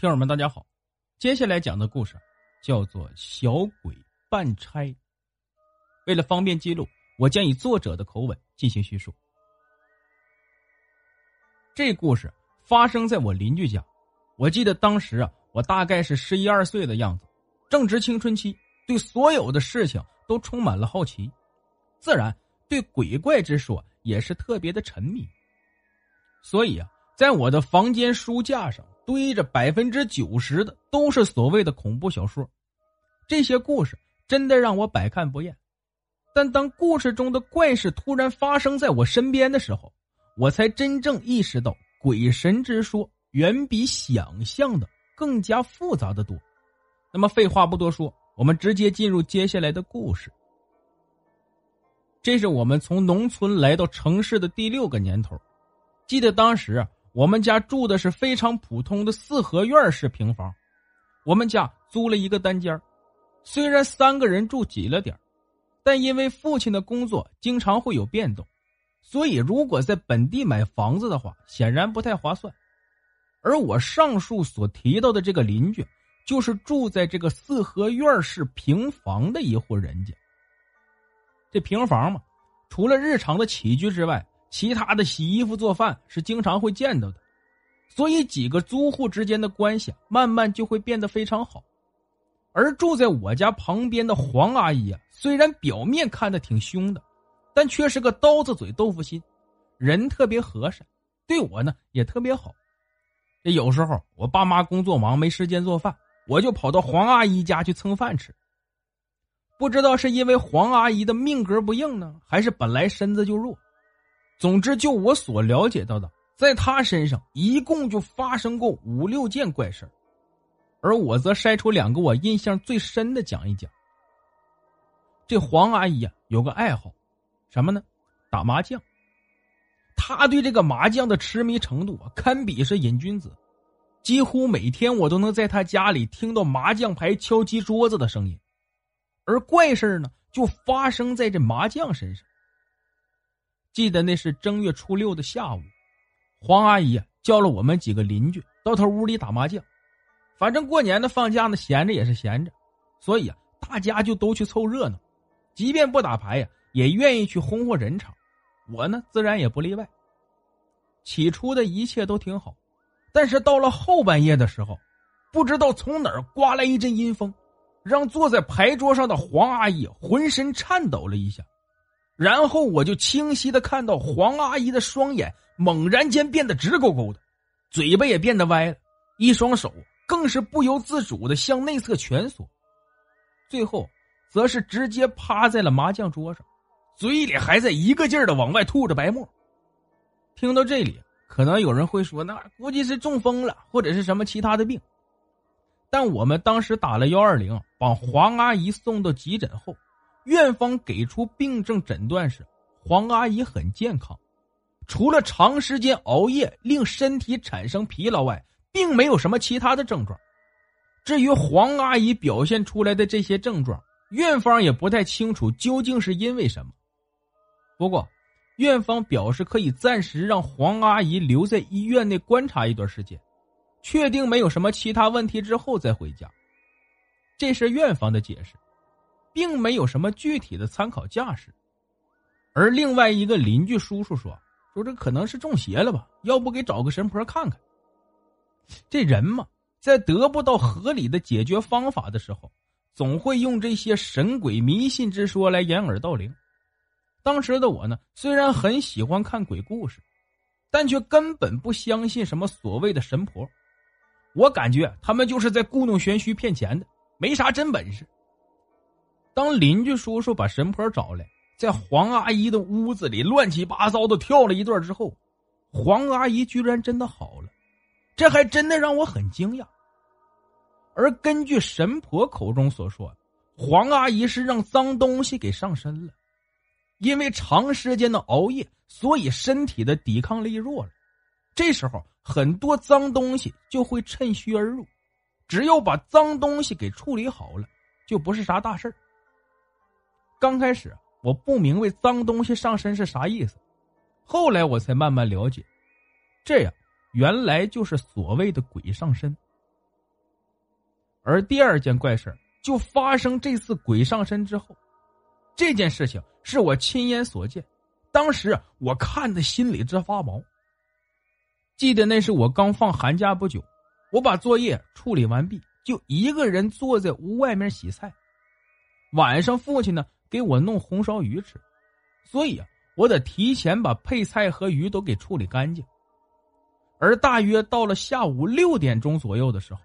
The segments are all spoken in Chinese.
听友们，大家好！接下来讲的故事叫做《小鬼办差》。为了方便记录，我将以作者的口吻进行叙述。这故事发生在我邻居家。我记得当时啊，我大概是十一二岁的样子，正值青春期，对所有的事情都充满了好奇，自然对鬼怪之说也是特别的沉迷。所以啊，在我的房间书架上。堆着百分之九十的都是所谓的恐怖小说，这些故事真的让我百看不厌。但当故事中的怪事突然发生在我身边的时候，我才真正意识到鬼神之说远比想象的更加复杂的多。那么废话不多说，我们直接进入接下来的故事。这是我们从农村来到城市的第六个年头，记得当时啊。我们家住的是非常普通的四合院式平房，我们家租了一个单间虽然三个人住挤了点但因为父亲的工作经常会有变动，所以如果在本地买房子的话，显然不太划算。而我上述所提到的这个邻居，就是住在这个四合院式平房的一户人家。这平房嘛，除了日常的起居之外，其他的洗衣服、做饭是经常会见到的，所以几个租户之间的关系慢慢就会变得非常好。而住在我家旁边的黄阿姨啊，虽然表面看的挺凶的，但却是个刀子嘴豆腐心，人特别和善，对我呢也特别好。这有时候我爸妈工作忙没时间做饭，我就跑到黄阿姨家去蹭饭吃。不知道是因为黄阿姨的命格不硬呢，还是本来身子就弱。总之，就我所了解到的，在他身上一共就发生过五六件怪事而我则筛出两个我印象最深的讲一讲。这黄阿姨啊，有个爱好，什么呢？打麻将。她对这个麻将的痴迷程度啊，堪比是瘾君子，几乎每天我都能在她家里听到麻将牌敲击桌子的声音。而怪事呢，就发生在这麻将身上。记得那是正月初六的下午，黄阿姨叫了我们几个邻居到她屋里打麻将。反正过年的放假呢，闲着也是闲着，所以啊，大家就都去凑热闹。即便不打牌呀，也愿意去轰轰人场。我呢，自然也不例外。起初的一切都挺好，但是到了后半夜的时候，不知道从哪儿刮来一阵阴风，让坐在牌桌上的黄阿姨浑身颤抖了一下。然后我就清晰的看到黄阿姨的双眼猛然间变得直勾勾的，嘴巴也变得歪了，一双手更是不由自主的向内侧蜷缩，最后则是直接趴在了麻将桌上，嘴里还在一个劲儿的往外吐着白沫。听到这里，可能有人会说，那估计是中风了，或者是什么其他的病。但我们当时打了幺二零，把黄阿姨送到急诊后。院方给出病症诊断是，黄阿姨很健康，除了长时间熬夜令身体产生疲劳外，并没有什么其他的症状。至于黄阿姨表现出来的这些症状，院方也不太清楚究竟是因为什么。不过，院方表示可以暂时让黄阿姨留在医院内观察一段时间，确定没有什么其他问题之后再回家。这是院方的解释。并没有什么具体的参考价值，而另外一个邻居叔叔说：“说这可能是中邪了吧？要不给找个神婆看看。”这人嘛，在得不到合理的解决方法的时候，总会用这些神鬼迷信之说来掩耳盗铃。当时的我呢，虽然很喜欢看鬼故事，但却根本不相信什么所谓的神婆。我感觉他们就是在故弄玄虚骗钱的，没啥真本事。当邻居叔叔把神婆找来，在黄阿姨的屋子里乱七八糟的跳了一段之后，黄阿姨居然真的好了，这还真的让我很惊讶。而根据神婆口中所说，黄阿姨是让脏东西给上身了，因为长时间的熬夜，所以身体的抵抗力弱了。这时候，很多脏东西就会趁虚而入，只要把脏东西给处理好了，就不是啥大事刚开始我不明白脏东西上身是啥意思，后来我才慢慢了解，这样原来就是所谓的鬼上身。而第二件怪事就发生这次鬼上身之后，这件事情是我亲眼所见，当时我看的心里直发毛。记得那是我刚放寒假不久，我把作业处理完毕，就一个人坐在屋外面洗菜。晚上父亲呢给我弄红烧鱼吃，所以啊，我得提前把配菜和鱼都给处理干净。而大约到了下午六点钟左右的时候，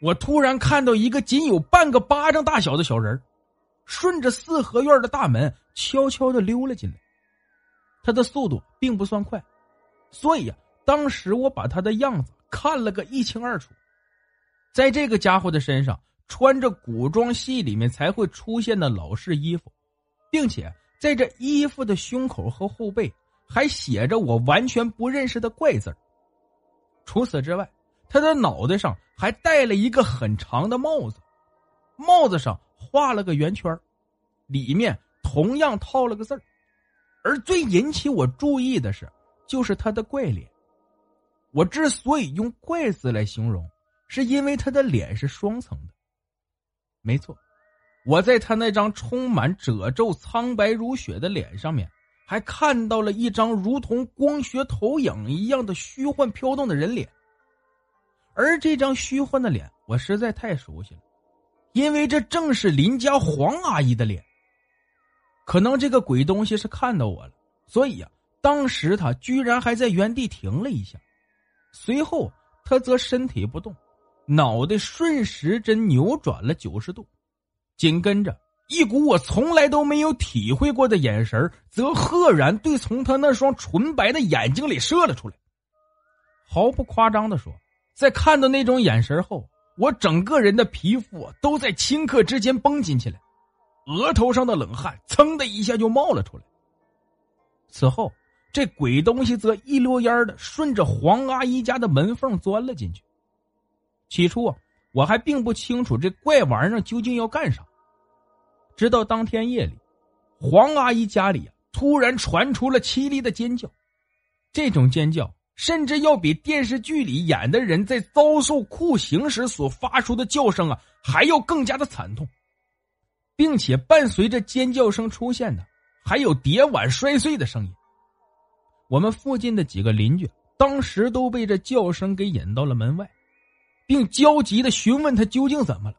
我突然看到一个仅有半个巴掌大小的小人顺着四合院的大门悄悄的溜了进来。他的速度并不算快，所以啊。当时我把他的样子看了个一清二楚，在这个家伙的身上穿着古装戏里面才会出现的老式衣服，并且在这衣服的胸口和后背还写着我完全不认识的怪字除此之外，他的脑袋上还戴了一个很长的帽子，帽子上画了个圆圈，里面同样套了个字而最引起我注意的是，就是他的怪脸。我之所以用“怪”字来形容，是因为他的脸是双层的。没错，我在他那张充满褶皱、苍白如雪的脸上面，还看到了一张如同光学投影一样的虚幻飘动的人脸。而这张虚幻的脸，我实在太熟悉了，因为这正是邻家黄阿姨的脸。可能这个鬼东西是看到我了，所以呀，当时他居然还在原地停了一下。随后，他则身体不动，脑袋顺时针扭转了九十度，紧跟着一股我从来都没有体会过的眼神则赫然对从他那双纯白的眼睛里射了出来。毫不夸张的说，在看到那种眼神后，我整个人的皮肤都在顷刻之间绷紧起来，额头上的冷汗噌的一下就冒了出来。此后。这鬼东西则一溜烟的顺着黄阿姨家的门缝钻了进去。起初啊，我还并不清楚这怪玩意儿究竟要干啥。直到当天夜里，黄阿姨家里啊突然传出了凄厉的尖叫，这种尖叫甚至要比电视剧里演的人在遭受酷刑时所发出的叫声啊还要更加的惨痛，并且伴随着尖叫声出现的还有碟碗摔碎的声音。我们附近的几个邻居当时都被这叫声给引到了门外，并焦急的询问他究竟怎么了，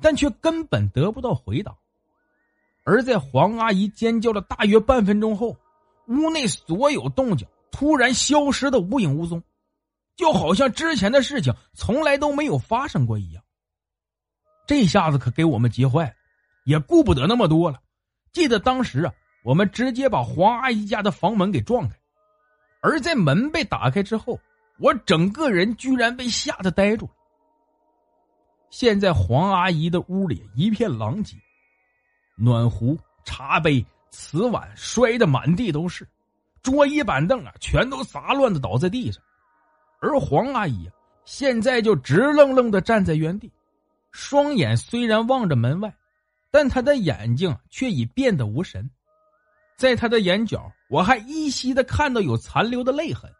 但却根本得不到回答。而在黄阿姨尖叫了大约半分钟后，屋内所有动静突然消失的无影无踪，就好像之前的事情从来都没有发生过一样。这下子可给我们急坏了，也顾不得那么多了。记得当时啊，我们直接把黄阿姨家的房门给撞开。而在门被打开之后，我整个人居然被吓得呆住了。现在黄阿姨的屋里一片狼藉，暖壶、茶杯、瓷碗摔得满地都是，桌椅板凳啊全都杂乱的倒在地上。而黄阿姨啊，现在就直愣愣的站在原地，双眼虽然望着门外，但她的眼睛却已变得无神。在他的眼角，我还依稀的看到有残留的泪痕。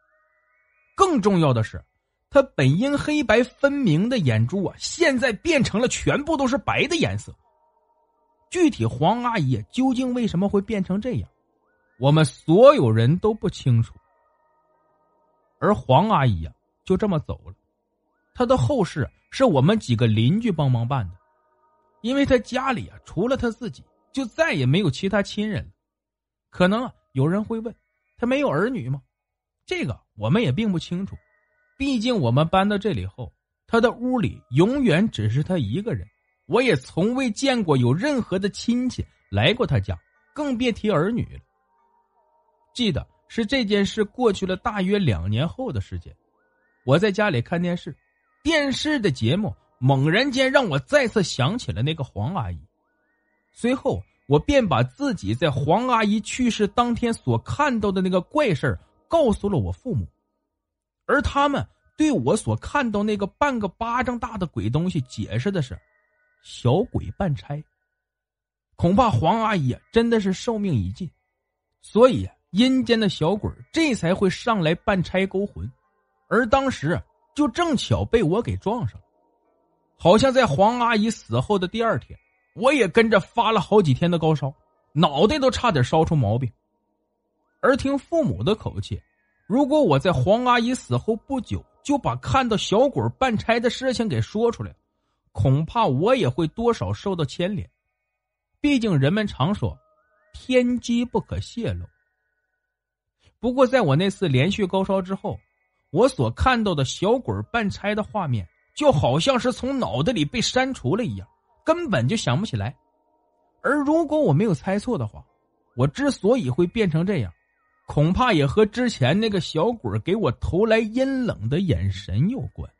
更重要的是，他本应黑白分明的眼珠啊，现在变成了全部都是白的颜色。具体黄阿姨究竟为什么会变成这样，我们所有人都不清楚。而黄阿姨呀，就这么走了。她的后事是我们几个邻居帮忙办的，因为她家里啊，除了她自己，就再也没有其他亲人了。可能啊，有人会问，他没有儿女吗？这个我们也并不清楚。毕竟我们搬到这里后，他的屋里永远只是他一个人，我也从未见过有任何的亲戚来过他家，更别提儿女了。记得是这件事过去了大约两年后的时间，我在家里看电视，电视的节目猛然间让我再次想起了那个黄阿姨。随后，我便把自己在黄阿姨去世当天所看到的那个怪事告诉了我父母，而他们对我所看到那个半个巴掌大的鬼东西解释的是：小鬼办差。恐怕黄阿姨真的是寿命已尽，所以阴间的小鬼这才会上来办差勾魂，而当时就正巧被我给撞上了，好像在黄阿姨死后的第二天。我也跟着发了好几天的高烧，脑袋都差点烧出毛病。而听父母的口气，如果我在黄阿姨死后不久就把看到小鬼办差的事情给说出来，恐怕我也会多少受到牵连。毕竟人们常说，天机不可泄露。不过，在我那次连续高烧之后，我所看到的小鬼办差的画面，就好像是从脑袋里被删除了一样。根本就想不起来，而如果我没有猜错的话，我之所以会变成这样，恐怕也和之前那个小鬼给我投来阴冷的眼神有关。